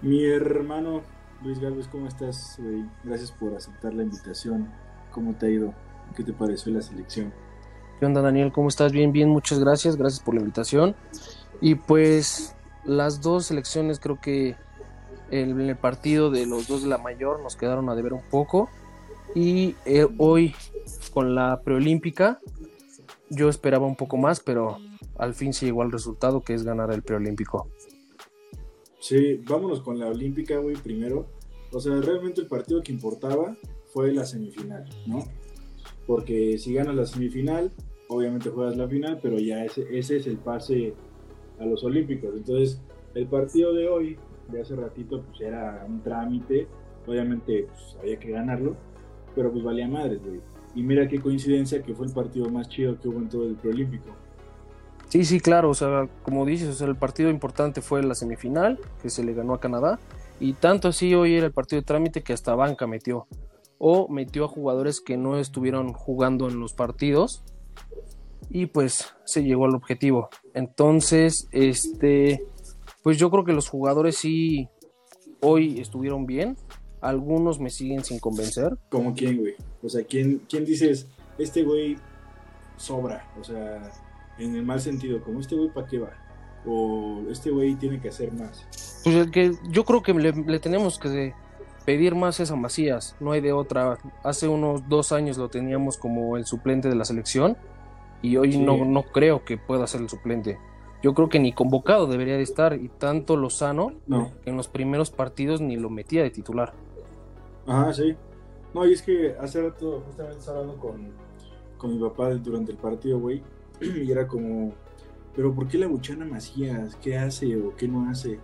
Mi hermano Luis Galvez, ¿cómo estás? Gracias por aceptar la invitación. ¿Cómo te ha ido? ¿Qué te pareció la selección? ¿Qué onda Daniel? ¿Cómo estás? Bien, bien, muchas gracias. Gracias por la invitación. Y pues las dos selecciones creo que en el partido de los dos de la mayor nos quedaron a deber un poco. Y eh, hoy con la preolímpica yo esperaba un poco más, pero al fin se llegó al resultado que es ganar el preolímpico. Sí, vámonos con la olímpica, güey, primero. O sea, realmente el partido que importaba fue la semifinal, ¿no? Porque si ganas la semifinal, obviamente juegas la final, pero ya ese, ese es el pase a los olímpicos. Entonces, el partido de hoy, de hace ratito, pues era un trámite. Obviamente, pues había que ganarlo, pero pues valía madres, güey. Y mira qué coincidencia que fue el partido más chido que hubo en todo el preolímpico. Sí, sí, claro, o sea, como dices, o sea, el partido importante fue la semifinal, que se le ganó a Canadá, y tanto así hoy era el partido de trámite que hasta banca metió, o metió a jugadores que no estuvieron jugando en los partidos, y pues se llegó al objetivo. Entonces, este, pues yo creo que los jugadores sí hoy estuvieron bien, algunos me siguen sin convencer. ¿Como quién, güey? O sea, ¿quién, quién dices, este güey sobra? O sea, en el mal sentido, como este güey para qué va? O este güey tiene que hacer más. Pues el que yo creo que le, le tenemos que pedir más es a Macías, no hay de otra. Hace unos dos años lo teníamos como el suplente de la selección y hoy Sí. no, no creo que pueda ser el suplente. Yo creo que ni convocado debería de estar y tanto Lozano No. que en los primeros partidos ni lo metía de titular. Ajá, sí. No, y es que hace rato justamente estaba hablando con, con mi papá durante el partido, güey. Y era como, pero ¿por qué la buchana Macías? ¿Qué hace o qué no hace?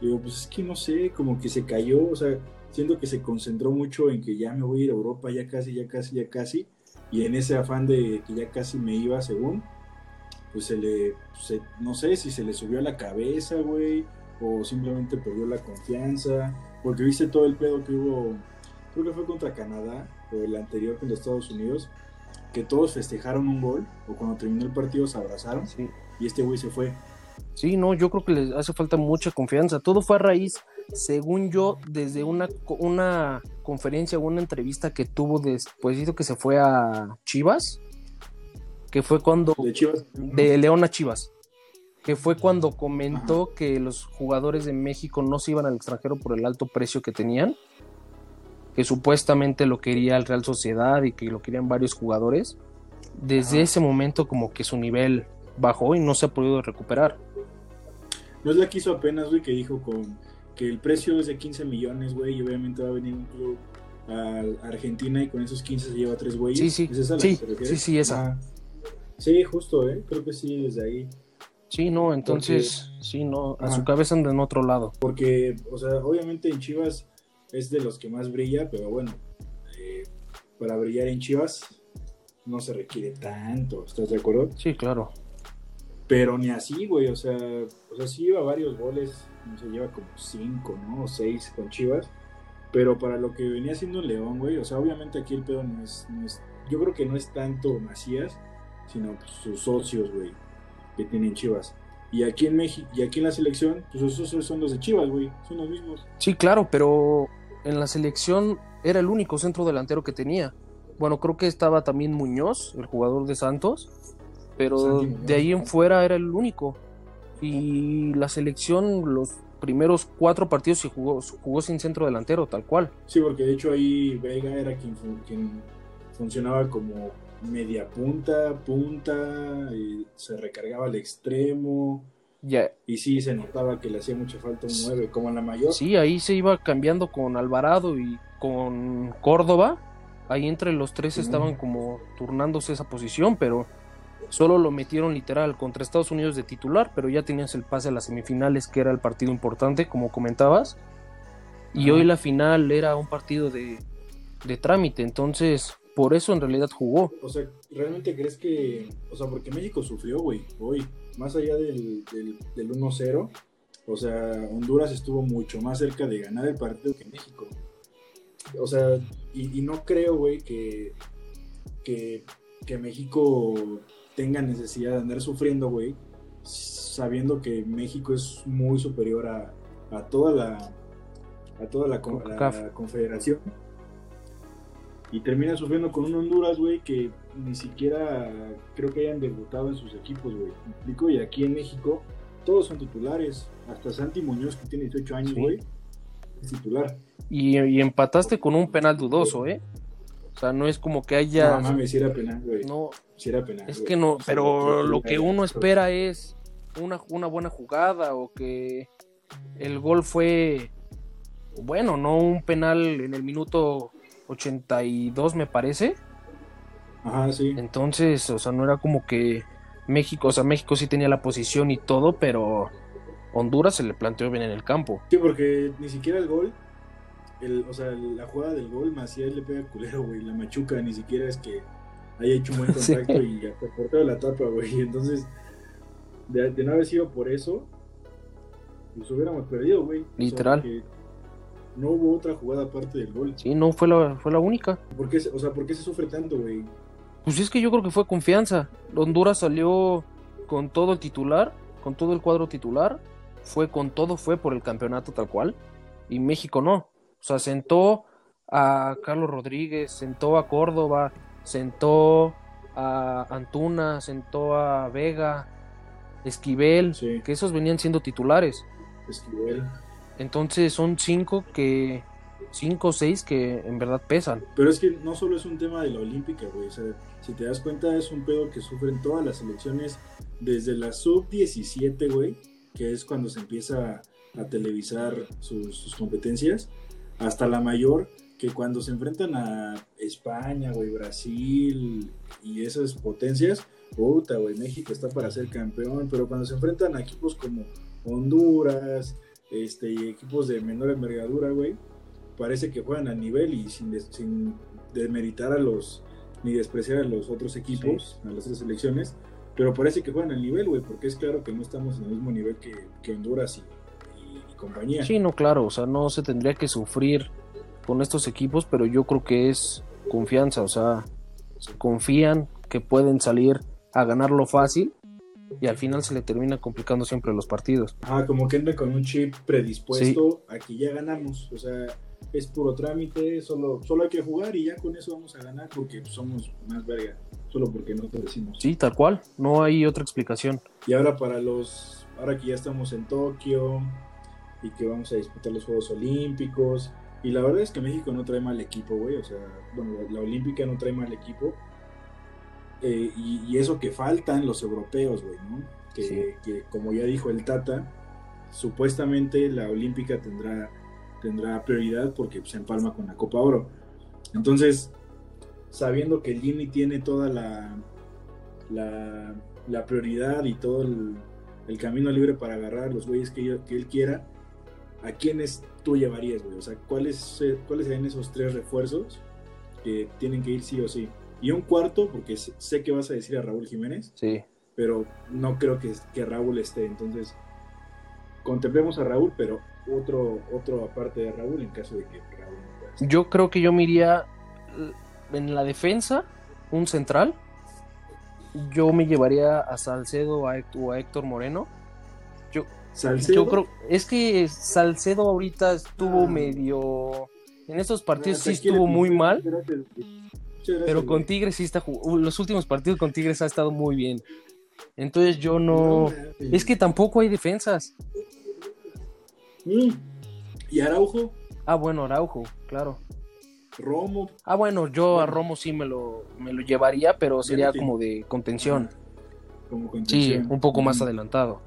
Y yo, pues es que no sé, como que se cayó, o sea, siento que se concentró mucho en que ya me voy a ir a Europa, ya casi, ya casi, ya casi. Y en ese afán de que ya casi me iba, según, pues se le, se- no sé si se le subió a la cabeza, güey, o simplemente perdió la confianza, porque viste todo el pedo que hubo, creo que fue contra Canadá, o el anterior contra Estados Unidos, que todos festejaron un gol, o cuando terminó el partido se abrazaron, Sí. y este güey se fue. Sí, no, yo creo que les hace falta mucha confianza. Todo fue a raíz, según yo, desde una, una conferencia o una entrevista que tuvo después que se fue a Chivas, que fue cuando De Chivas. de León a Chivas, que fue cuando comentó que los jugadores de México no se iban al extranjero por el alto precio que tenían, que supuestamente lo quería el Real Sociedad y que lo querían varios jugadores. Desde Ajá. ese momento como que su nivel bajó y no se ha podido recuperar. No es la que hizo apenas, güey, que dijo con que el precio es de 15 millones, güey, y obviamente va a venir un club a Argentina y con esos 15 se lleva tres güeyes. Sí, sí, ¿Es esa a la sí, que sí, sí, esa. Ajá. Sí, justo, ¿eh? Creo que sí, desde ahí. Sí, no, entonces, sí, no, a Ajá. su cabeza anda en otro lado. Porque, o sea, obviamente en Chivas es de los que más brilla, pero bueno, eh, para brillar en Chivas no se requiere tanto, ¿estás de acuerdo? Sí, claro. Pero ni así, güey, o sea, o sea, sí lleva varios goles, no sé, lleva como cinco, ¿no? O seis con Chivas. Pero para lo que venía haciendo León, güey, o sea, obviamente aquí el pedo no es, no es- yo creo que no es tanto Macías, sino pues, sus socios, güey, que tienen Chivas. Y aquí en México, y aquí en la selección, pues esos socios son los de Chivas, güey, son los mismos. Sí, claro, pero en la selección era el único centro delantero que tenía. Bueno, creo que estaba también Muñoz, el jugador de Santos, pero de ahí en fuera era el único. Y la selección, los primeros cuatro partidos se jugó, jugó sin centro delantero, tal cual. Sí, porque de hecho ahí Vega era quien, quien funcionaba como media punta, punta, y se recargaba al extremo. Ya, Y sí, se notaba que le hacía mucha falta un 9, como en la mayor. sí, ahí se iba cambiando con Alvarado y con Córdoba. Ahí entre los tres Sí. estaban como turnándose esa posición, pero solo lo metieron literal contra Estados Unidos de titular, pero ya tenías el pase a las semifinales, que era el partido importante, como comentabas. Y hoy la final era un partido de, de trámite, entonces por eso en realidad jugó. O sea, ¿realmente crees que.? O sea, porque México sufrió, güey, hoy. Más allá del, del, del 1-0, o sea, Honduras estuvo mucho más cerca de ganar el partido que México. O sea, y, y no creo, güey, que, que, que México tenga necesidad de andar sufriendo, güey, sabiendo que México es muy superior a, a toda la, a toda la, la confederación. Y termina sufriendo con un Honduras, güey, que ni siquiera creo que hayan debutado en sus equipos, güey. explico? Y aquí en México todos son titulares. Hasta Santi Muñoz, que tiene 18 años, güey, es titular. Y, y, empataste con un penal dudoso, ¿eh? O sea, no es como que haya. No mames, si era penal, güey. No. Si era penal. Es que no, pero lo que uno espera es una, una buena jugada o que el gol fue. Bueno, no un penal en el minuto 82, me parece. Ajá, sí. Entonces, o sea, no era como que México, o sea, México sí tenía la posición y todo, pero Honduras se le planteó bien en el campo. Sí, porque ni siquiera el gol, el, o sea, la jugada del gol, Macías le pega culero, güey, la machuca, ni siquiera es que haya hecho un buen contacto y aportado la tapa, güey. Entonces, de, no haber sido por eso, pues hubiéramos perdido, güey. Literal. No hubo otra jugada aparte del gol. Sí, no fue la, fue la única. ¿Por qué, o sea, ¿por qué se sufre tanto, güey? Pues es que yo creo que fue confianza. Honduras salió con todo el titular, con todo el cuadro titular, fue con todo, fue por el campeonato tal cual, y México no. O sea, sentó a Carlos Rodríguez, sentó a Córdoba, sentó a Antuna, sentó a Vega, Esquivel, que esos venían siendo titulares. Esquivel. Entonces son cinco que 5 o 6 que en verdad pesan. Pero es que no solo es un tema de la olímpica, güey. O sea, si te das cuenta, es un pedo que sufren todas las selecciones desde la sub-17, güey, que es cuando se empieza a televisar sus, competencias, hasta la mayor, que cuando se enfrentan a España, güey, Brasil y esas potencias, puta, güey, México está para ser campeón, pero cuando se enfrentan a equipos como Honduras, este, y equipos de menor envergadura, güey, parece que juegan a nivel y sin, sin demeritar a los ni despreciar a los otros equipos, a las otras selecciones, pero parece que juegan al nivel, güey, porque es claro que no estamos en el mismo nivel que, Honduras y, compañía. Sí, no, claro, o sea, no se tendría que sufrir con estos equipos, pero yo creo que es confianza, o sea, confían que pueden salir a ganarlo fácil y al final se le termina complicando siempre los partidos. Ah, como que anda con un chip predispuesto a que ya ganamos, o sea, es puro trámite, solo, solo hay que jugar y ya con eso vamos a ganar porque somos más verga, solo porque no te decimos. Sí, tal cual, no hay otra explicación. Y ahora para los, ahora que ya estamos en Tokio y que vamos a disputar los Juegos Olímpicos, y la verdad es que México no trae mal equipo, güey, o sea, bueno, la, Olímpica no trae mal equipo. Eh, y, eso que faltan los europeos, güey, ¿no? Que, que como ya dijo el Tata, supuestamente la Olímpica tendrá tendrá prioridad porque se empalma con la Copa Oro. Entonces, sabiendo que Jimmy tiene toda la, la, prioridad y todo el, camino libre para agarrar los güeyes que, que, él quiera, ¿a quiénes tú llevarías, güey? O sea, ¿cuáles, ¿cuáles serían esos tres refuerzos que tienen que ir sí o sí? Y un cuarto, porque sé que vas a decir a Raúl Jiménez. Sí. Pero no creo que, que Raúl esté. Entonces, contemplemos a Raúl, pero otro, otro aparte de Raúl en caso de que Raúl no Yo creo que yo me iría en la defensa, un central. Yo me llevaría a Salcedo o a Héctor Moreno. Yo, ¿Salcedo? yo creo, es que Salcedo ahorita estuvo ah. medio. En estos partidos sí estuvo muy mal. Pero con Tigres sí está Los últimos partidos con Tigres ha estado muy bien. Entonces yo no. es que tampoco hay defensas. Mm. ¿Y Araujo? Ah, bueno, Araujo, claro. Romo. Ah, bueno, yo a Romo sí me lo, me lo llevaría, pero sería como de contención. Como contención. Sí, un poco más adelantado.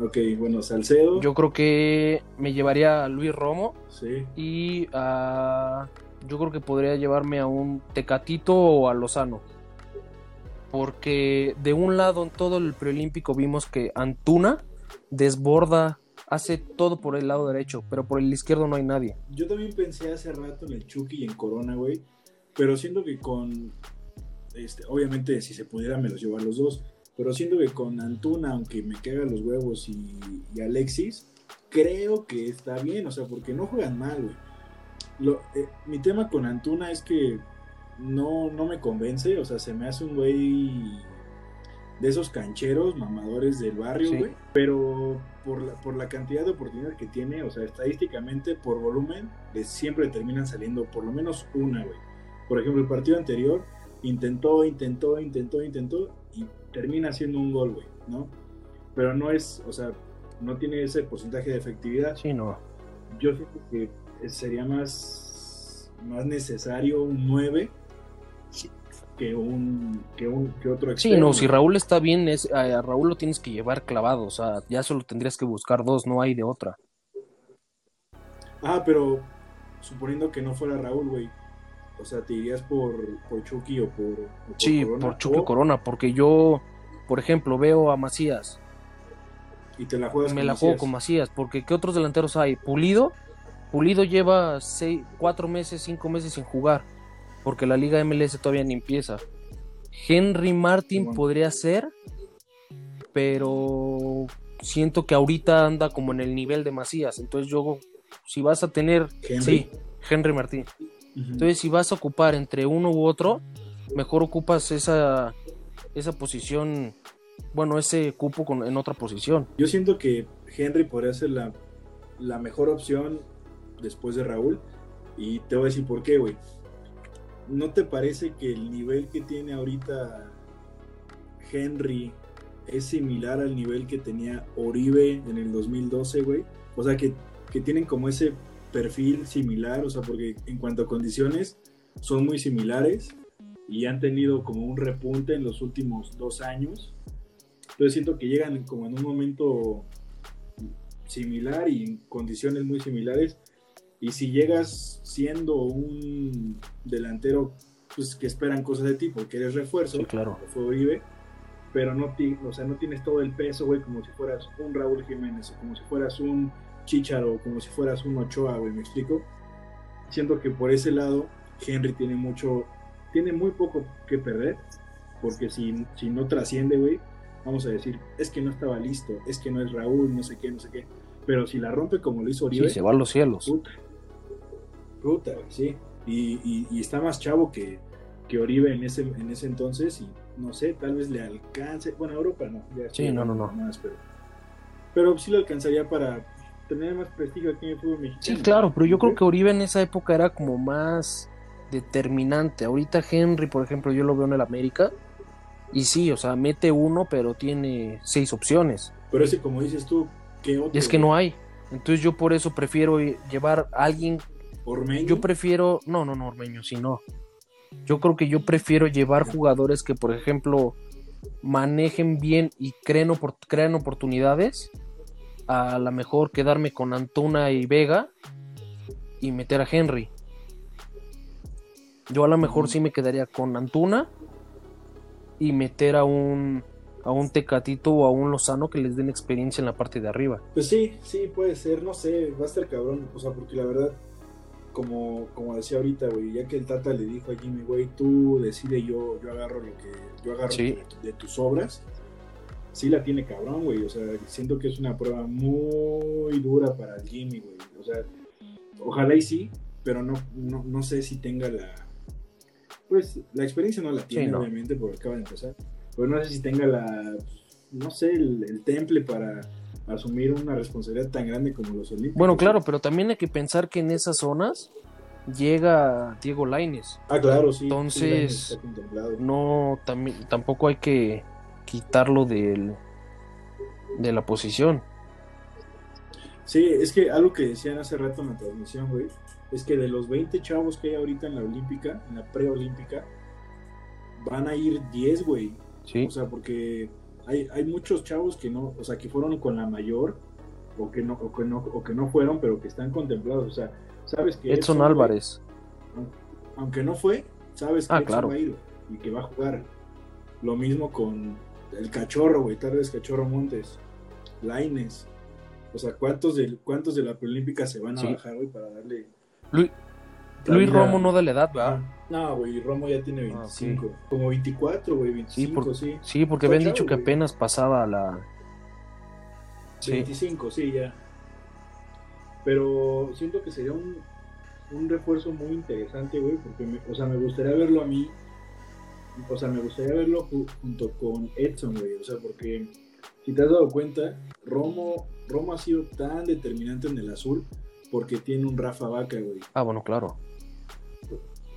Ok, bueno, Salcedo. Yo creo que me llevaría a Luis Romo. Sí. Y a. Yo creo que podría llevarme a un Tecatito o a Lozano. Porque de un lado en todo el preolímpico vimos que Antuna desborda hace todo por el lado derecho, pero por el izquierdo no hay nadie. Yo también pensé hace rato en el Chucky y en Corona, güey, pero siento que con, este, obviamente si se pudiera me los llevo los dos, pero siento que con Antuna, aunque me caga los huevos y, Alexis, creo que está bien, o sea, porque no juegan mal, güey. Eh, mi tema con Antuna es que no, no me convence, o sea, se me hace un güey de esos cancheros, mamadores del barrio, güey. Pero por la, por la cantidad de oportunidades que tiene, o sea, estadísticamente, por volumen, siempre terminan saliendo por lo menos una, güey. Por ejemplo, el partido anterior intentó, intentó, intentó, intentó y termina haciendo un gol, güey, ¿no? Pero no es, o sea, no tiene ese porcentaje de efectividad. Sí, no. Yo siento que sería más, más necesario un 9 que un, que un que otro Sí, extremo. no, si Raúl está bien, es, a Raúl lo tienes que llevar clavado, o sea, ya solo tendrías que buscar dos, no hay de otra. Ah, pero suponiendo que no fuera Raúl, güey. O sea, te irías por, por Chucky o por, o por Sí, Corona, por Chucky o- Corona, porque yo, por ejemplo, veo a Macías, Y te la juegas me con la juego con Macías, porque ¿qué otros delanteros hay? Pulido, Pulido lleva seis, cuatro meses, cinco meses sin jugar, porque la Liga MLS todavía ni empieza. Henry Martin Bueno. podría ser, pero siento que ahorita anda como en el nivel de Macías, entonces yo, si vas a tener, Henry. sí, Henry Martín. Entonces, si vas a ocupar entre uno u otro, mejor ocupas esa, esa posición, bueno, ese cupo con, en otra posición. Yo siento que Henry podría ser la, la mejor opción después de Raúl. Y te voy a decir por qué, güey. ¿No te parece que el nivel que tiene ahorita Henry es similar al nivel que tenía Oribe en el 2012, güey? O sea, que, que tienen como ese perfil similar, o sea, porque en cuanto a condiciones son muy similares y han tenido como un repunte en los últimos dos años. Entonces siento que llegan como en un momento similar y en condiciones muy similares. Y si llegas siendo un delantero pues, que esperan cosas de ti porque eres refuerzo, Sí, claro. fue Oribe, pero no, ti- o sea, no tienes todo el peso, güey, como si fueras un Raúl Jiménez o como si fueras un Chicharo o como si fueras un Ochoa, güey, ¿me explico? Siento que por ese lado Henry tiene mucho, tiene muy poco que perder, porque si, si no trasciende, güey, vamos a decir, es que no estaba listo, es que no es Raúl, no sé qué, no sé qué, pero si la rompe como lo hizo Oribe, Sí, se va a los cielos. Puta. Puta, sí. Y, y- y está más chavo que, que Oribe en ese, en ese entonces y no sé, tal vez le alcance. Bueno, Europa no. ya Sí, no, no, no. Más, pero, pero sí le alcanzaría para tener más prestigio aquí en el fútbol mexicano. Sí, claro, pero yo creo que Oribe en esa época era como más determinante. Ahorita Henry, por ejemplo, yo lo veo en el América. Y sí, o sea, mete uno, pero tiene seis opciones. Pero ese, como dices tú, ¿qué otro? Y es que no hay. Entonces yo por eso prefiero llevar a alguien Ormeño. Yo prefiero, no, no, no, Ormeño, sí, no. Yo creo que yo prefiero llevar jugadores que, por ejemplo, manejen bien y creen, opor- crean oportunidades. A lo mejor quedarme con Antuna y Vega y meter a Henry. Yo a lo mejor sí me quedaría con Antuna y meter a un a un Tecatito o a un Lozano que les den experiencia en la parte de arriba. Pues sí, sí, puede ser, no sé, va a estar cabrón, o sea, porque la verdad, como, como decía ahorita, güey, ya que el Tata le dijo a Jimmy, güey, tú decide, yo, yo agarro lo que, yo agarro Sí. de, de tus obras, sí la tiene cabrón, güey, o sea, siento que es una prueba muy dura para el Jimmy, güey, o sea, ojalá y sí, pero no, no, no sé si tenga la, pues, la experiencia no la tiene, no. obviamente, porque acaba de empezar, pero no sé si tenga la, no sé, el, el temple para asumir una responsabilidad tan grande como los Olímpicos. Bueno, claro, pero también hay que pensar que en esas zonas llega Diego Laines. Ah, claro, sí. Entonces- sí. No, también, tampoco hay que quitarlo del, de la posición. Sí, es que algo que decían hace rato en la transmisión, güey, es que de los 20 chavos que hay ahorita en la Olímpica, en la preolímpica, van a ir 10, güey. Sí, O sea, porque hay, hay muchos chavos que no, o sea, que fueron con la mayor, o que no, o que no, o que no fueron, pero que están contemplados. O sea, sabes que Edson Álvarez. aunque no fue, sabes que Ah, Edson claro. va a ir y que va a jugar. Lo mismo con el cachorro, güey, tal vez Cachorro Montes, Laines. O sea, ¿cuántos de, cuántos de la preolímpica se van a Sí. bajar, güey, para darle. Luis, Luis? Romo no da la edad, ¿verdad? Ah, No, güey, Romo ya tiene Ah, 25. Como 24, güey, 25, por- sí. Sí, porque habían chavo, dicho que apenas pasaba la. Sí, 25, sí, ya. Pero siento que sería un, un refuerzo muy interesante, güey, porque, me- o sea, me gustaría verlo a mí, o sea, me gustaría verlo ju- junto con Edson, güey, o sea, porque si te has dado cuenta, Romo Romo ha sido tan determinante en el azul porque tiene un Rafa Vaca, güey. Ah, bueno, claro.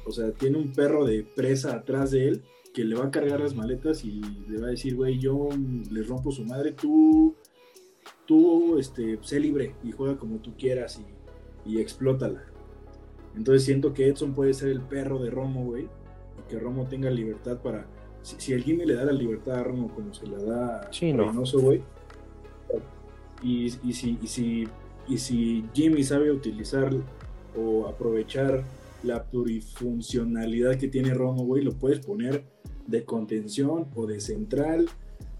O sea, tiene un perro de presa atrás de él que le va a cargar las maletas y le va a decir, güey, yo le rompo su madre, tú, tú, este, sé libre y juega como tú quieras y, y explótala. Entonces siento que Edson puede ser el perro de Romo, güey, y que Romo tenga libertad para... Si, el Jimmy le da la libertad a Romo como se la da sí, a Reynoso, güey, y, y, si, y, si, y si Jimmy sabe utilizar o aprovechar la plurifuncionalidad que tiene Romo, güey, lo puedes poner de contención o de central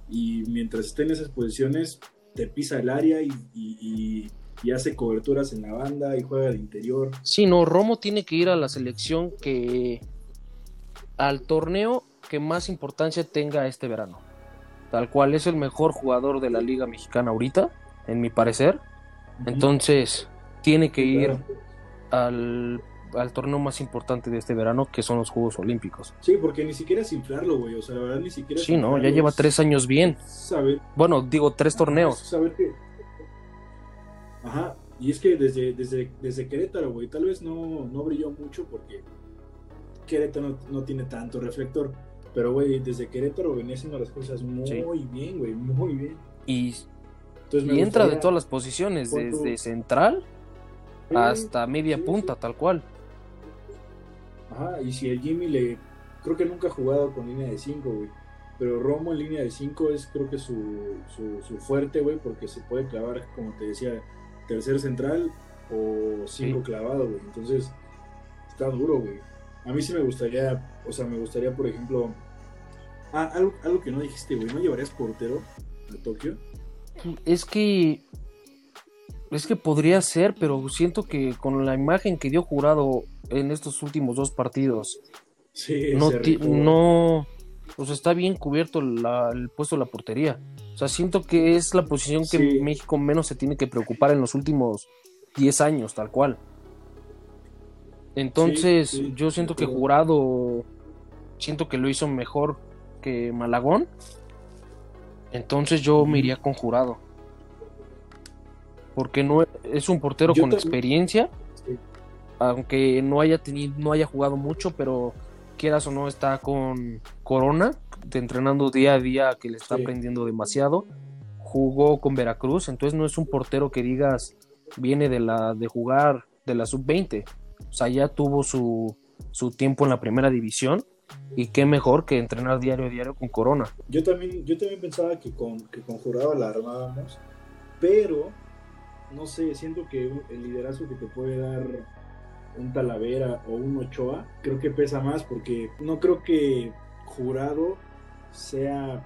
y mientras esté en esas posiciones te pisa el área y, hace coberturas en la banda y juega de interior. Sí, no, Romo tiene que ir a la selección que al torneo que más importancia tenga este verano. Tal cual es el mejor jugador de la Liga Mexicana ahorita, en mi parecer. Entonces, tiene que ir al al torneo más importante de este verano, que son los Juegos Olímpicos. Sí, porque ni siquiera es inflarlo, güey. O sea, la verdad, ni siquiera. Sí, no, ya lleva tres años bien. Saber. Bueno, digo, tres torneos. Saber que. Ajá. Y es que desde, desde, desde Querétaro, güey, tal vez no, no brilló mucho porque Querétaro no, tiene tanto reflector. Pero, güey, desde Querétaro venía haciendo las cosas muy bien, güey, muy bien. Y, y entra de todas las posiciones, desde central hasta media punta, tal cual. Ajá, y si el Jimmy le. Creo que nunca ha jugado con línea de 5, güey. Pero Romo en línea de 5 es, creo que su, su, fuerte, güey, porque se puede clavar, como te decía, tercer central o 5 clavado, güey. Entonces, está duro, güey. A mí sí me gustaría, o sea, me gustaría, por ejemplo. Ah, algo, algo que no dijiste, güey. ¿No llevarías portero a Tokio? Es que es que podría ser, pero siento que con la imagen que dio jurado en estos últimos dos partidos, no, no, pues está bien cubierto el puesto de la portería. O sea, siento que es la posición que México menos se tiene que preocupar en los últimos 10 años, tal cual. Entonces, yo siento que Jurado, siento que lo hizo mejor que Malagón. Entonces yo me iría con Jurado porque no es un portero con experiencia, aunque no haya tenido, no haya jugado mucho, pero quieras o no está con Corona, entrenando día a día que le está aprendiendo demasiado. Jugó con Veracruz, entonces no es un portero que digas viene de la de jugar de la sub-20. O sea, ya tuvo su, su tiempo en la primera división y qué mejor que entrenar diario a diario con Corona. Yo también, yo también pensaba que con, que con Jurado la armábamos, pero no sé, siento que el liderazgo que te puede dar un Talavera o un Ochoa, creo que pesa más porque no creo que Jurado sea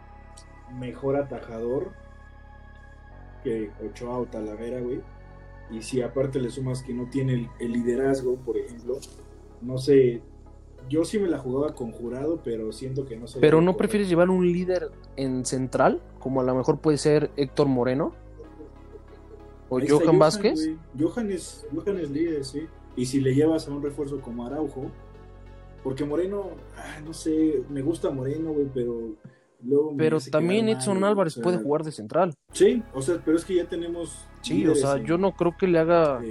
mejor atajador que Ochoa o Talavera, güey. Y si aparte le sumas que no tiene el, liderazgo, por ejemplo, no sé, yo sí me la jugaba con Jurado, pero siento que no sé. ¿Pero no prefieres llevar un líder en central? Como a lo mejor puede ser Héctor Moreno. ¿O Johan, Vázquez? Johan es, Johan es líder, sí. Y si le llevas a un refuerzo como Araujo, porque Moreno, no sé, me gusta Moreno, güey, pero luego... Pero también Edson Álvarez puede jugar de central. Sí, o sea, pero es que ya tenemos... Sí, o sea, yo no creo que le haga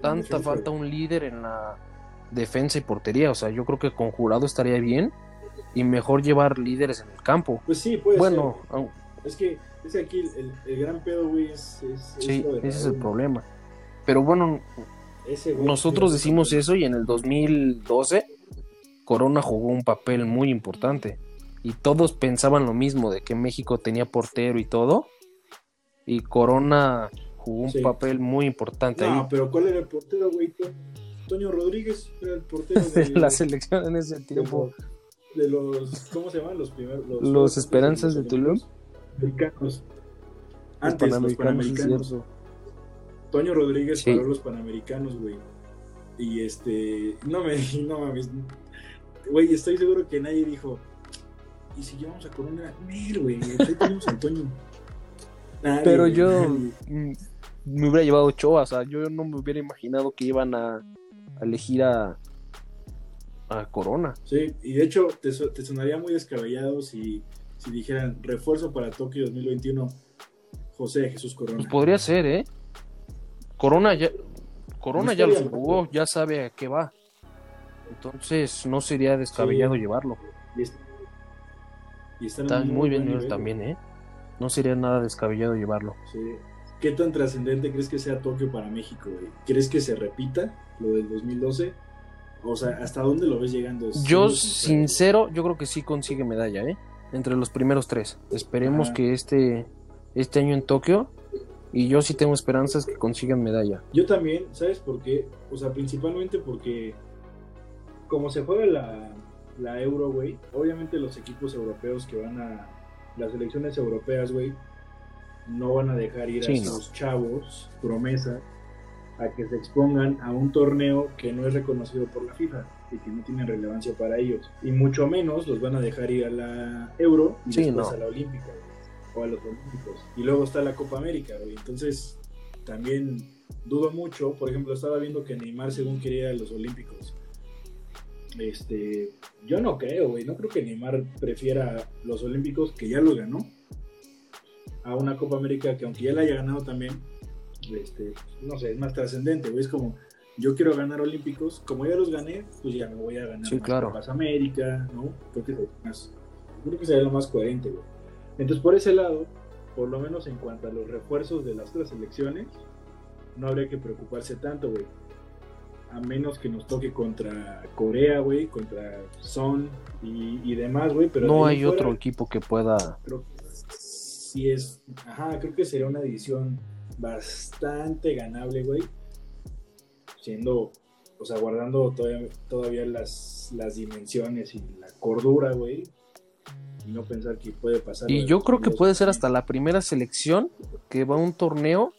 tanta falta un líder en la defensa y portería. O sea, yo creo que con Jurado estaría bien y mejor llevar líderes en el campo. Pues sí, puede bueno, Es que es aquí el, gran pedo, güey, es, Sí, ese es el problema. Pero bueno, nosotros decimos eso y en el 2012 Corona jugó un papel muy importante. Y todos pensaban lo mismo, de que México tenía portero y todo. Y Corona jugó un papel muy importante no, pero ¿cuál era el portero, güey? Toño Rodríguez era el portero de la selección en ese tiempo. De, los, ¿cómo se llaman? Los primeros. Los, Esperanzas de Tulum panamericanos. Antes los panamericanos. Toño Rodríguez para los panamericanos, güey. Y este, no me, no mames. Güey, estoy seguro que nadie dijo, ¿y si llevamos a Corona? Mira, güey, ahí tenemos a Toño. Pero yo me hubiera llevado Ochoa, o sea, yo no me hubiera imaginado que iban a, elegir a, a Corona. Sí, y de hecho te, te sonaría muy descabellado si si dijeran refuerzo para Tokio 2021, José Jesús Corona. Pues podría ser, ¿eh? Corona ya, Corona ya lo jugó, ya sabe a qué va. Entonces no sería descabellado Sí. llevarlo. Y, es- y está Está muy bien nivel, también, ¿eh? No sería nada descabellado llevarlo. Sí. ¿Qué tan trascendente crees que sea Tokio para México, güey? ¿Crees que se repita lo del 2012? O sea, ¿hasta dónde lo ves llegando? Yo, sincero, yo creo que sí consigue medalla, ¿eh? Entre los primeros tres. Esperemos que este, este año en Tokio, y yo sí tengo esperanzas que consigan medalla. Yo también, ¿sabes por qué? O sea, principalmente porque como se juega la, la Euro, güey, obviamente los equipos europeos que van a las selecciones europeas, güey, no van a dejar ir Sí, a no. sus chavos, promesa, a que se expongan a un torneo que no es reconocido por la FIFA y que no tiene relevancia para ellos. Y mucho menos los van a dejar ir a la Euro y Sí, después no. a la Olímpica, o a los Olímpicos. Y luego está la Copa América, güey. Entonces, también dudo mucho. Por ejemplo, estaba viendo que Neymar, según quería ir a los Olímpicos. Este, yo no creo, güey. No creo que Neymar prefiera los Olímpicos, que ya los ganó, a una Copa América que, aunque ya la haya ganado también, este, no sé, es más trascendente, güey. Es como, yo quiero ganar Olímpicos, como ya los gané, pues ya me voy a ganar Sí, claro. Copas América, ¿no? Creo que, es más, creo que sería lo más coherente, güey. Entonces, por ese lado, por lo menos en cuanto a los refuerzos de las otras selecciones, no habría que preocuparse tanto, güey. A menos que nos toque contra Corea, güey, contra Son y, y demás, güey. Pero No hay fuera, otro equipo que pueda... Creo que sí es. Ajá, creo que sería una división bastante ganable, güey. Siendo, o sea, guardando todavía, todavía las, las dimensiones y la cordura, güey. Y no pensar que puede pasar. Y yo creo que puede ser hasta la primera selección que va a un torneo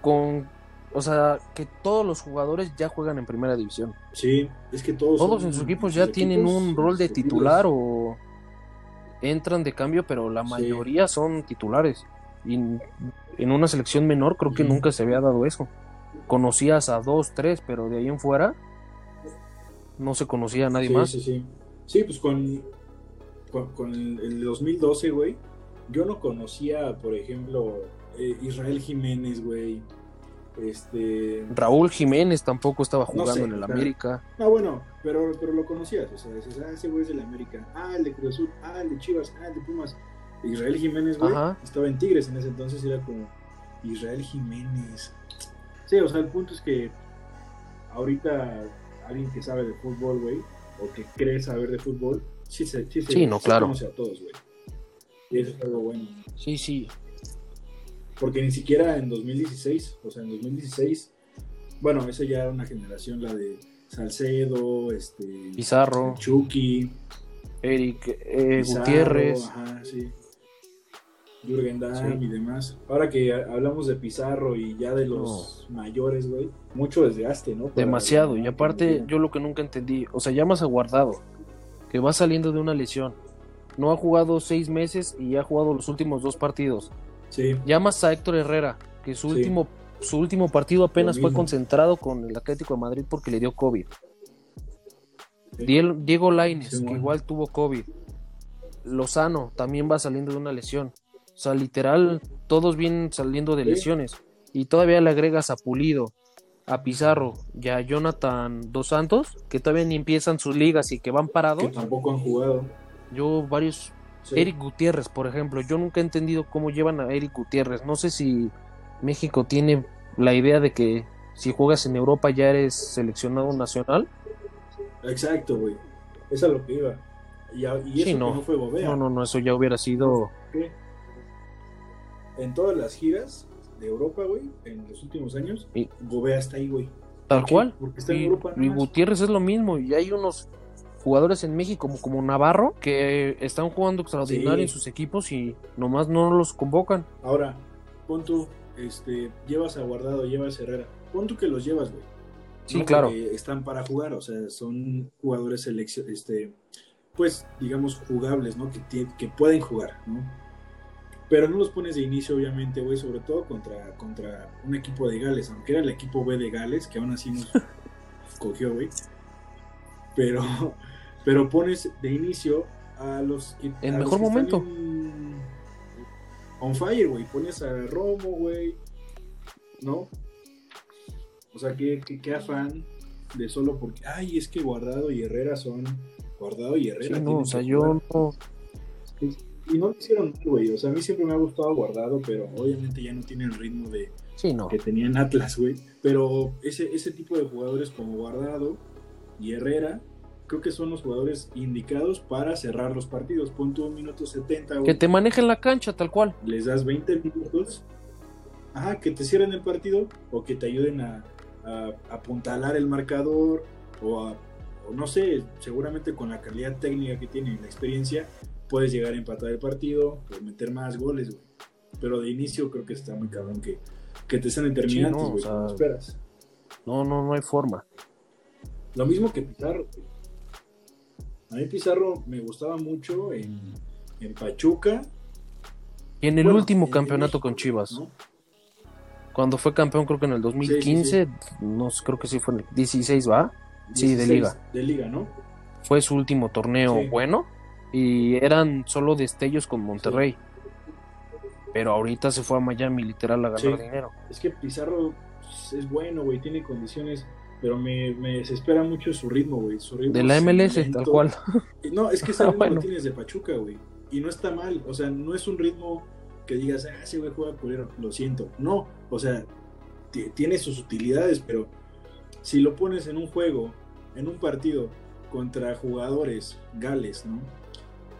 con... O sea, que todos los jugadores ya juegan en primera división. Sí, es que todos. Todos en sus equipos ya tienen un rol de titular o entran de cambio, pero la Sí. mayoría son titulares. Y en una selección menor creo que nunca se había dado eso. Conocías a dos, tres, pero de ahí en fuera no se conocía a nadie sí, más. Sí, sí. Sí, pues con, con, con el, el 2012, güey, yo no conocía, por ejemplo, eh, Israel Jiménez, güey. Este. Raúl Jiménez tampoco estaba No jugando sé, en el América. Ah, bueno, pero, pero lo conocías, o sea, dices, ah, ese güey es del América, ah, el de Cruz Azul, ah, el de Chivas, ah, el de Pumas. Israel Jiménez, güey, Ajá. estaba en Tigres en ese entonces, era como Israel Jiménez. Sí, o sea, el punto es que ahorita alguien que sabe de fútbol, güey, o que cree saber de fútbol, sí se, sí se Sí, no, claro. conoce a todos, güey. Y eso es algo bueno. Sí, sí. Porque ni siquiera en 2016, o sea, en 2016, bueno, esa ya era una generación, la de Salcedo, este, Pizarro, Chucky, Eric eh, Pizarro, Gutiérrez. ajá, sí. Jürgen Damm Sí. y demás. Ahora que ha- hablamos de Pizarro y ya de los mayores, güey, mucho desgaste, ¿no? Para- Demasiado. Y aparte, yo lo que nunca entendí, o sea, llamas a Guardado, que va saliendo de una lesión. No ha jugado seis meses y ha jugado los últimos dos partidos. Sí, Llamas a Héctor Herrera, que su Sí. último su último partido apenas fue concentrado con el Atlético de Madrid porque le dio COVID. Diego, Sí, que igual tuvo COVID. Lozano también va saliendo de una lesión. O sea, literal, todos vienen saliendo de lesiones. Y todavía le agregas a Pulido, a Pizarro y a Jonathan Dos Santos, que todavía ni empiezan sus ligas y que van que parados. tampoco han jugado. Yo, varios. Sí. Eric Gutiérrez, por ejemplo. Yo nunca he entendido cómo llevan a Eric Gutiérrez. No sé si México tiene la idea de que si juegas en Europa ya eres seleccionado nacional. Exacto, güey. Eso es lo que iba. Y, eso Sí, que no. no fue Bobea. No, no, no, eso ya hubiera sido. que en todas las giras de Europa, güey, en los últimos años, Y- Gobea está ahí, güey. Tal cual. Porque está en Y, Europa. y. Gutiérrez es lo mismo. Y hay unos jugadores en México como, como Navarro que están jugando extraordinario Sí. en sus equipos y nomás no los convocan. Ahora, pon tú, este, llevas a Guardado, llevas a Herrera. Pon tú que los llevas, güey. Sí, No, claro. Están para jugar, o sea, son jugadores este, pues, digamos, jugables, ¿no? Que, que pueden jugar, ¿no? Pero no los pones de inicio, obviamente, güey, sobre todo contra, contra un equipo de Gales, aunque era el equipo B de Gales, que aún así nos cogió, güey. Pero, pero pones de inicio a los que. En mejor que momento. en- on fire, güey. Pones a Romo, güey. ¿No? O sea, qué, qué, qué afán de solo porque, ay, es que Guardado y Herrera son. Guardado y Herrera. Sí, no, o sea, yo no. Y no lo hicieron mal, güey. O sea, a mí siempre me ha gustado Guardado, pero obviamente ya no tiene el ritmo de Sí, no. que tenía en Atlas, güey. Pero ese, ese tipo de jugadores como Guardado y Herrera, creo que son los jugadores indicados para cerrar los partidos. Pon tú un minuto 70, güey. Que te manejen la cancha, tal cual. les das 20 minutos, ajá, que te cierren el partido o que te ayuden a, a- a apuntalar el marcador o, a- o no sé, seguramente con la calidad técnica que tiene y la experiencia puedes llegar a empatar el partido o meter más goles, güey. Pero de inicio creo que está muy cabrón que, que te sean determinantes, no, o güey, sea- como esperas. No, no, no hay forma. Lo mismo que Pizarro. güey. A mí Pizarro me gustaba mucho en, en Pachuca. Y en el Bueno, último en- campeonato México, con Chivas, ¿no? cuando fue campeón, creo que en el 2015, no sé, creo que sí fue en el 16, ¿va? Sí, de 16 liga. De liga, ¿no? Fue su último torneo Sí. bueno y eran solo destellos con Monterrey. Pero ahorita se fue a Miami literal a ganar Sí. dinero. Es que Pizarro pues, es bueno, güey, tiene condiciones, pero me, me desespera mucho su ritmo, güey. Su ritmo De la MLS, lento. tal cual. No, es que ese ritmo Bueno. lo tienes de Pachuca, güey. Y no está mal, o sea, no es un ritmo que digas, ah, ese güey juega culero, lo siento. No, o sea, ti- tiene sus utilidades, pero si lo pones en un juego, en un partido contra jugadores gales, ¿no?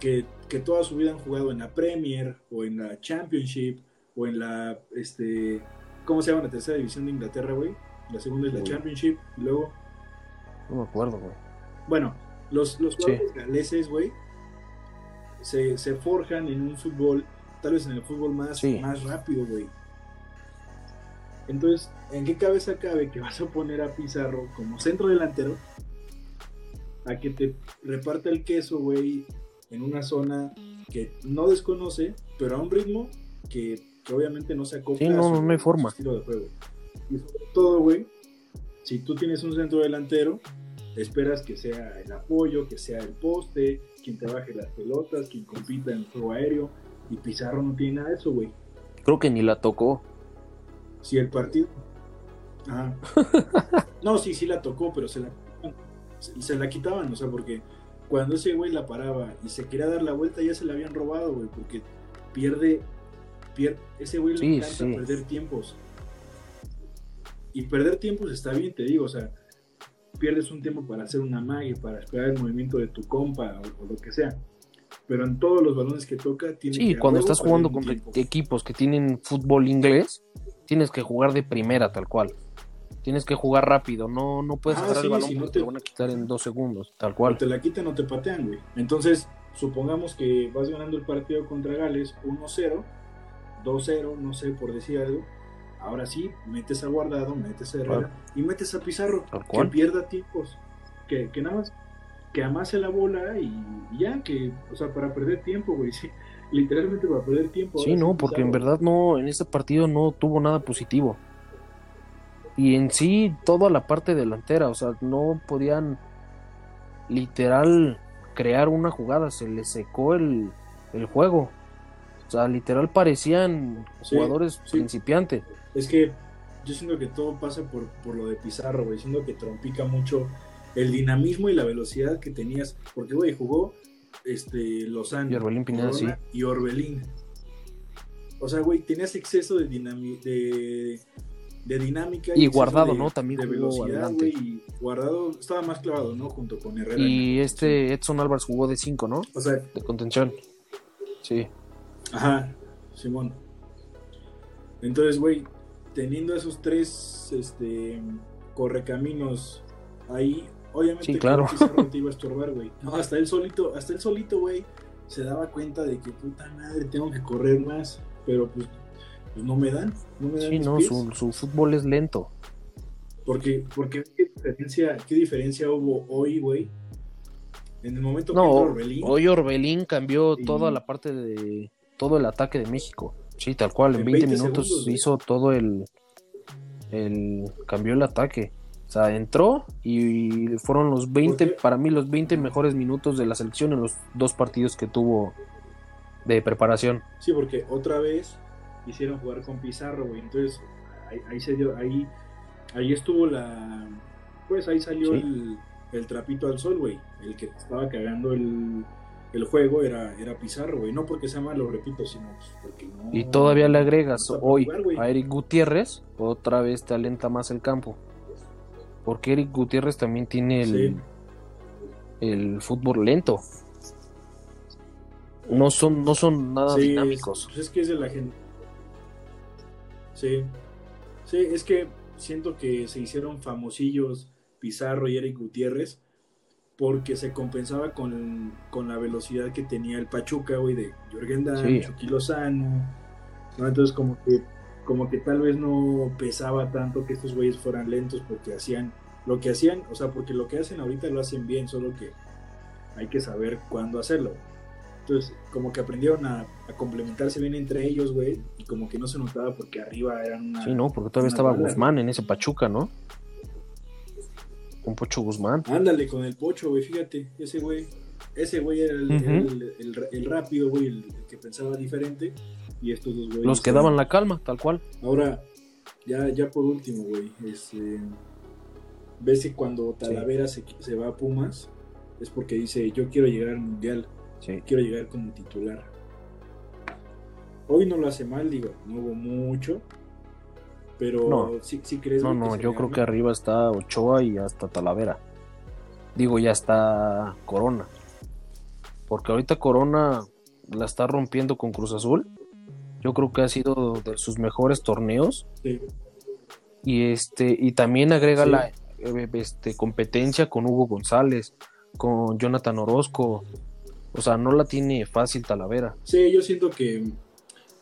Que, que toda su vida han jugado en la Premier o en la Championship o en la, este, ¿cómo se llama la tercera división de Inglaterra, güey? La segunda es la Uy. Championship, y luego No me acuerdo, güey. bueno, los, los jugadores galeses, güey, se, se forjan en un fútbol, tal vez en el fútbol más, Sí. más rápido, güey. Entonces, ¿en qué cabeza cabe que vas a poner a Pizarro como centro delantero a que te reparta el queso, güey, en una zona que no desconoce, pero a un ritmo que, que obviamente no se acopla Sí, no, a su, no hay forma. su estilo de juego? Y sobre todo, güey, si tú tienes un centro delantero, esperas que sea el apoyo, que sea el poste, quien te baje las pelotas, quien compita en el juego aéreo. Y Pizarro no tiene nada de eso, güey. Creo que ni la tocó. Si el partido. Ajá. No, sí, sí la tocó, pero se la, se, se la quitaban, o sea, porque cuando ese güey la paraba y se quería dar la vuelta, ya se la habían robado, güey, porque pierde. pierde ese güey le Sí, encanta sí. perder tiempos. Y perder tiempos está bien, te digo, o sea, pierdes un tiempo para hacer una magia, para esperar el movimiento de tu compa o, o lo que sea. Pero en todos los balones que toca, tiene Sí, que cuando estás jugando tiempo. equipos que tienen fútbol inglés, tienes que jugar de primera, tal cual. Tienes que jugar rápido, no, no puedes Ah, agarrar sí, el balón si no te- te lo van a quitar en dos segundos, tal o cual. te la quitan o te patean, güey. Entonces, supongamos que vas ganando el partido contra Gales 1-0, 2-0, no sé, por decir algo. Ahora sí, metes a Guardado, metes a Herrera Claro. y metes a Pizarro, Tal que pierda tiempos, que, que nada más, que amase la bola y, y ya, que, o sea, para perder tiempo, güey, sí, literalmente para perder tiempo. Sí, no, porque en verdad no, en este partido no tuvo nada positivo. Y en sí, toda la parte delantera, o sea, no podían literal crear una jugada, se les secó el, el juego. O sea, literal parecían Sí, jugadores sí. principiantes. Es que yo siento que todo pasa por, por lo de Pizarro, güey. Siento que trompica mucho el dinamismo y la velocidad que tenías. Porque, güey, jugó este, Lozano, Y Orbelín Pineda, Corona y Orbelín. O sea, güey, tenías exceso de, dinami- de, de dinámica. Y Guardado, de- ¿no? También de velocidad, güey. Y Guardado estaba más clavado, ¿no? Junto con Herrera. Y este Edson Álvarez jugó de 5, ¿no? O sea, De contención. Sí. Ajá, Simón. Entonces, güey, teniendo esos tres este, correcaminos ahí, obviamente Sí, claro. Pizarro te iba a estorbar, güey. No, hasta él solito, hasta él solito, güey, se daba cuenta de que puta madre, tengo que correr más, pero pues, pues no me dan, no me dan Sí, no, su, su fútbol es lento. Porque, porque ¿qué diferencia, qué diferencia hubo hoy, güey? En el momento que No, entró Orbelín, hoy Orbelín cambió Y- toda la parte de todo el ataque de México. Sí, tal cual, en En 20, 20 minutos segundos, güey. hizo todo el, el cambió el ataque. O sea, entró y fueron los 20, ¿Por qué? para mí los 20 mejores minutos de la selección en los dos partidos que tuvo de preparación. Sí, porque otra vez hicieron jugar con Pizarro, güey. Entonces, ahí, ahí se dio, ahí, ahí estuvo la. Pues ahí salió Sí. el, el trapito al sol, güey. El que estaba cagando el, el juego era, era Pizarro, güey. No porque sea malo, repito, sino pues, porque no. Y todavía le agregas no hoy jugar, a Eric Gutiérrez, otra vez te alenta más el campo. Porque Eric Gutiérrez también tiene el, Sí. el fútbol lento. No son, no son nada Sí, dinámicos. pues es que es de la gente. Sí. Sí, es que siento que se hicieron famosillos Pizarro y Eric Gutiérrez porque se compensaba con, con la velocidad que tenía el Pachuca, güey, de Jorgen Damm, Sí. Chucky Lozano. ¿no? Entonces como que como que tal vez no pesaba tanto que estos güeyes fueran lentos porque hacían lo que hacían, o sea, porque lo que hacen ahorita lo hacen bien, solo que hay que saber cuándo hacerlo. Entonces, como que aprendieron a, a complementarse bien entre ellos, güey, y como que no se notaba porque arriba eran una... Sí, no, porque todavía estaba Guzmán en ese Pachuca, ¿no? Un Pocho Guzmán. Ándale con el pocho, güey, fíjate, ese güey, ese güey era el, Ujú. el- el- el rápido, güey, el, el que pensaba diferente, y estos dos güeyes... Los que daban la calma, tal cual. Ahora, ya, ya por último, güey, este, ves que cuando Talavera se, se va a Pumas, es porque dice, yo quiero llegar al Mundial, Sí. quiero llegar como titular. Hoy no lo hace mal, digo, no hubo mucho, pero No. sí, sí crees No, no, yo creo que arriba está Ochoa y hasta Talavera. Digo, ya está Corona. Porque ahorita Corona la está rompiendo con Cruz Azul. Yo creo que ha sido de sus mejores torneos. Sí, Y este, y también agrega Sí. la eh, este, competencia con Hugo González, con Jonathan Orozco. O sea, no la tiene fácil Talavera. Sí, yo siento que,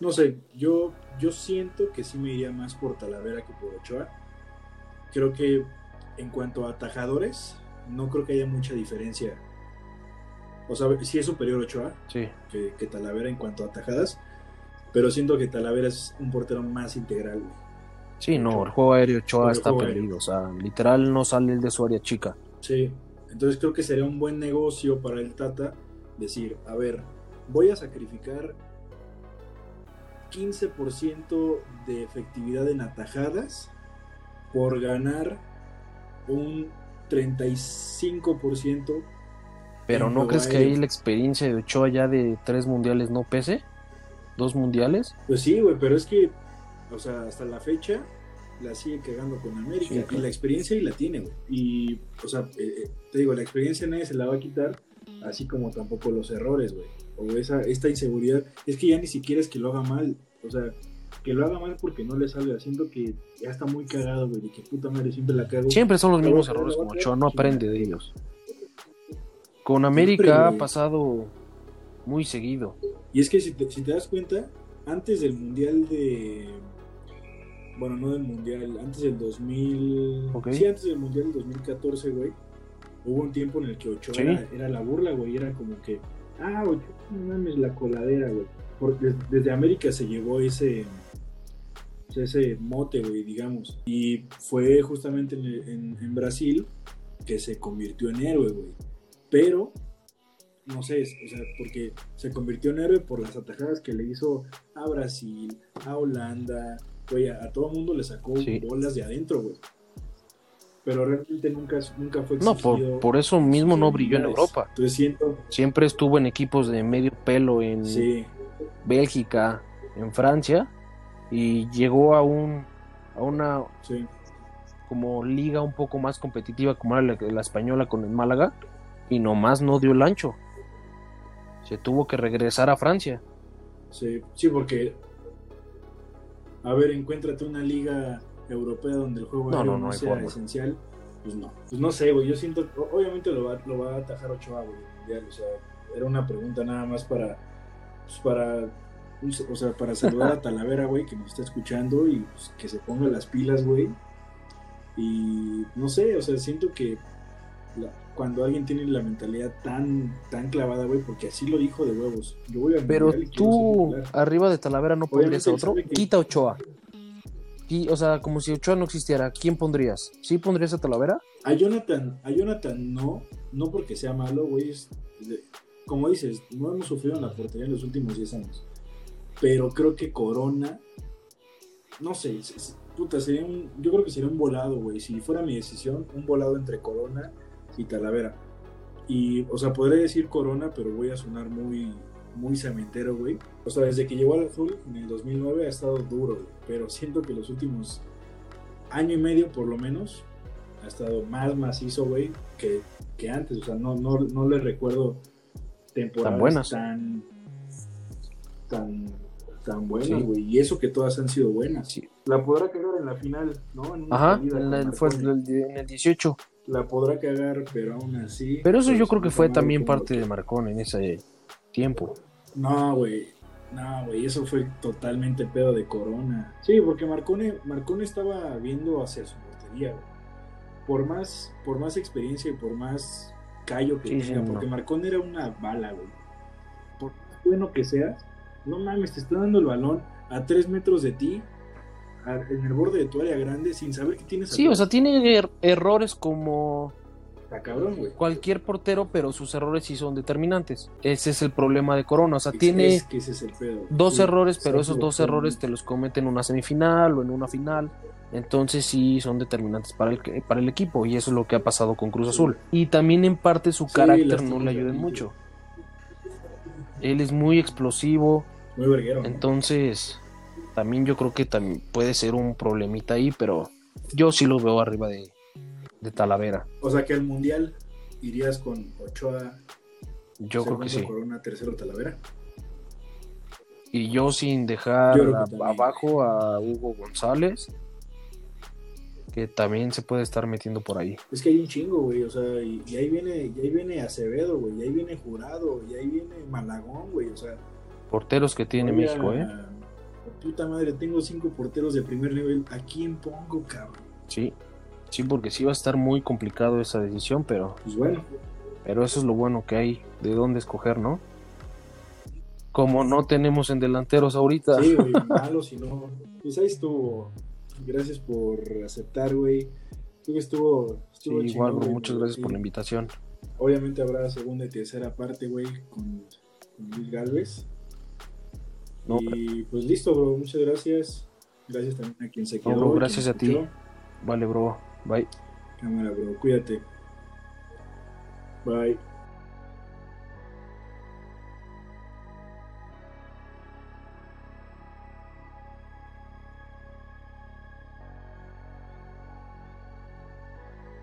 no sé, yo, yo siento que sí me iría más por Talavera que por Ochoa. Creo que en cuanto a atajadores, no creo que haya mucha diferencia. O sea, sí es superior Ochoa Sí. que, que Talavera en cuanto a atajadas, pero siento que Talavera es un portero más integral, güey. Sí, no, el juego aéreo Ochoa está perdido. O sea, literal no sale el de su área chica. Sí, entonces creo que sería un buen negocio para el Tata decir, a ver, voy a sacrificar 15% de efectividad en atajadas por ganar un 35%. Pero ¿no crees que ahí la experiencia de Ochoa ya de tres mundiales no pese? ¿Dos mundiales? Pues sí, güey, pero es que, o sea, hasta la fecha la sigue cagando con América Sí, y la experiencia y la tiene, güey. Y, o sea, eh, eh, te digo, la experiencia nadie se la va a quitar, así como tampoco los errores, güey. O esa, esta inseguridad. Es que ya ni siquiera es que lo haga mal, o sea, que lo haga mal porque no le sale, haciendo que ya está muy cagado, güey, de que puta madre siempre la cago. Siempre son los mismos errores bueno, Ochoa, no aprende de ellos. Con América ha pasado muy seguido. Y es que si te, si te das cuenta, antes del Mundial de... Bueno, no del Mundial, antes del 2000... Ok. Sí, antes del Mundial del 2014, güey. Hubo un tiempo en el que Ochoa Sí. era, era la burla, güey. Era como que... Ah, Ochoa, no mames, la coladera, güey. Porque des- desde América se llevó ese... ese mote, güey, digamos. Y fue justamente en, en- en Brasil que se convirtió en héroe, güey. Pero no sé, o sea, porque se convirtió en héroe por las atajadas que le hizo a Brasil, a Holanda, güey, a, a todo mundo le sacó Sí. bolas de adentro, güey. Pero realmente nunca, nunca fue No, exigido. por, por eso mismo no brilló en. Europa. Entonces siento, Siempre estuvo en equipos de medio pelo en sí, Bélgica, en Francia, y llegó a un a una sí, como liga un poco más competitiva como era la, la española con el Málaga, y nomás no dio el ancho. Se tuvo que regresar a Francia. sí, sí, porque, a ver, encuéntrate una liga europea donde el juego No, aéreo no, no, no hay sea forma. esencial, pues no. Pues no sé, güey, yo siento, obviamente lo va, lo va a atajar Ochoa, güey, mundial, o sea, era una pregunta nada más para, pues para, o sea, para saludar a Talavera, güey, que nos está escuchando y pues, que se ponga las pilas, güey. Y no sé, o sea, siento que la- cuando alguien tiene la mentalidad tan, tan clavada, güey, porque así lo dijo de huevos, yo voy al Pero tú, arriba de Talavera, no a Obviamente otro. Quita Ochoa. O sea, como si Ochoa no existiera, ¿quién pondrías? ¿Sí pondrías a Talavera? A Jonathan, a Jonathan no, no porque sea malo, güey, es como dices, no hemos sufrido en la portería en los últimos 10 años. Pero creo que Corona, no sé, puta, sería un, yo creo que sería un volado, güey. Si fuera mi decisión, un volado entre Corona y Talavera. Y, o sea, podría decir Corona, pero voy a sonar muy, muy cementero, güey. O sea, desde que llegó al azul en el 2009 ha estado duro, güey. Pero siento que los últimos año y medio, por lo menos, ha estado más macizo, güey, que, que antes. O sea, no, no, no le recuerdo temporadas Tan buenas. tan, tan, tan buenas, güey. Y eso que todas han sido buenas. Sí. La podrá cagar en la final, ¿no? En Ajá, en, con el, fue Marconi. el- en el 18. La podrá cagar, pero aún así. Pero eso pues, yo creo que fue también parte de Marcón en ese tiempo. No, güey. No, güey, eso fue totalmente pedo de Corona. Sí, porque Marcone, Marcone estaba viendo hacia su portería, güey. Por más, por más experiencia y por más callo que Sí, sí, tenga, no. porque Marcone era una bala, güey. Por más bueno que seas, no mames, te está dando el balón a tres metros de ti, a- en el borde de tu área grande, sin saber que tienes Sí, o sea, tiene er- errores como Está cabrón, güey. cualquier portero, pero sus errores sí son determinantes. Ese es el problema de Corona. O sea, Es- tiene es que ese es el pedo. dos Sí, errores, pero esos dos errores te los cometen en una semifinal o en una final. Entonces sí son determinantes para el, para el equipo y eso es lo que ha pasado con Cruz. Azul. Y también en parte su Sí, carácter no le ayuda mucho. Él es muy explosivo, Muy verguero. entonces también yo creo que también puede ser un problemita ahí, pero yo sí lo veo arriba de, de Talavera. O sea que al mundial irías con Ochoa, Yo creo que sí. Corona, tercero Talavera. Y yo sin dejar Yo a- abajo a Hugo González, que también se puede estar metiendo por ahí. Es que hay un chingo, güey. O sea, y, y ahí viene, y ahí viene Acevedo, güey. Y ahí viene Jurado, y ahí viene Malagón, güey. O sea, Porteros que tiene México, ¿eh? Puta madre, tengo cinco porteros de primer nivel. ¿A quién pongo, cabrón? Sí. Sí, porque sí va a estar muy complicado esa decisión, pero, Pues bueno, pero eso es lo bueno que hay de dónde escoger, ¿no? Como no tenemos en delanteros ahorita. sí, güey, malo si no. Pues ahí estuvo. Gracias por aceptar, güey. Creo que estuvo. Sí, igual, güey, muchas gracias sí. por la invitación. Obviamente habrá segunda y tercera parte, güey, con, con Luis Galvez. No, y pues listo, bro. Muchas gracias. Gracias también a quien se No, quedó. bro, gracias a ti. Vale, bro. Bye. Cámara, bro. Cuídate. Bye.